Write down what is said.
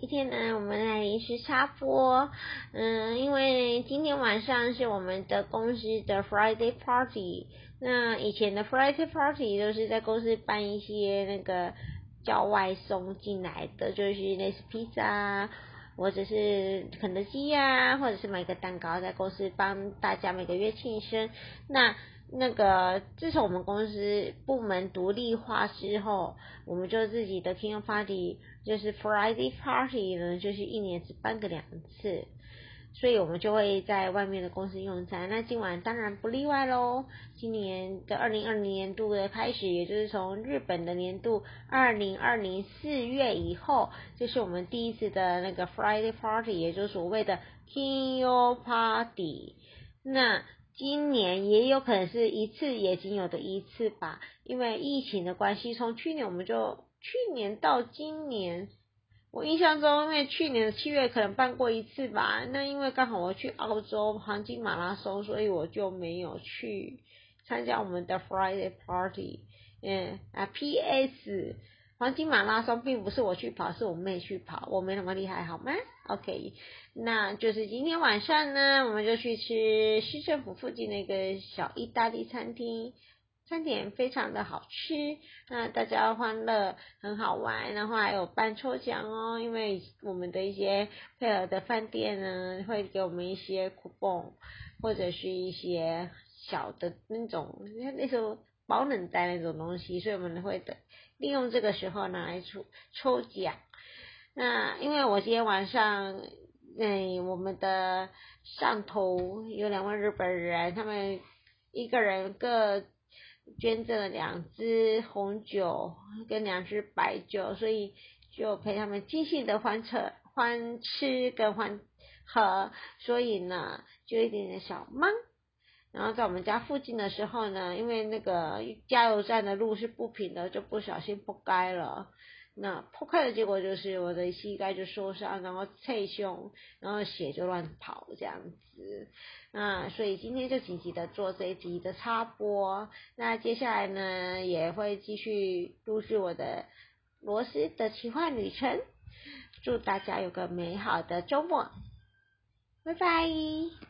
今天呢，我们来临时插播，嗯，因为今天晚上是我们的公司的 Friday Party。那以前的 Friday Party 都是在公司办一些那个叫外送进来的，就是类似披萨，或者是肯德基呀，或者是买个蛋糕，在公司帮大家每个月庆生。那那个自从我们公司部门独立化之后，我们就自己的 King Party 就是 Friday Party 呢，就是一年只办个两次，所以我们就会在外面的公司用餐。那今晚当然不例外喽。今年的二零二零年度的开始，也就是从日本的年度二零二零四月以后，就是我们第一次的那个 Friday Party，也就是所谓的 King Party。那今年也有可能是一次也仅有的一次吧，因为疫情的关系，从去年我们就去年到今年，我印象中因为去年的七月可能办过一次吧，那因为刚好我去澳洲黄金马拉松，所以我就没有去参加我们的 Friday Party，嗯啊 P.S. 黄金马拉松并不是我去跑，是我妹去跑，我没那么厉害，好吗？OK，那就是今天晚上呢，我们就去吃市政府附近的一个小意大利餐厅，餐点非常的好吃，那大家欢乐，很好玩，然后还有办抽奖哦，因为我们的一些配合的饭店呢，会给我们一些 coupon，或者是一些小的那种，那时候保冷袋那种东西，所以我们会的。利用这个时候拿来抽抽奖。那因为我今天晚上，嗯，我们的上头有两位日本人，他们一个人各捐赠了两支红酒跟两支白酒，所以就陪他们尽兴的欢车欢吃跟欢喝，所以呢就一点点小忙。然后在我们家附近的时候呢，因为那个加油站的路是不平的，就不小心破开了。那破开的结果就是我的膝盖就受伤，然后侧胸，然后血就乱跑这样子。那所以今天就紧急的做这一集的插播。那接下来呢，也会继续录制我的罗斯的奇幻旅程。祝大家有个美好的周末，拜拜。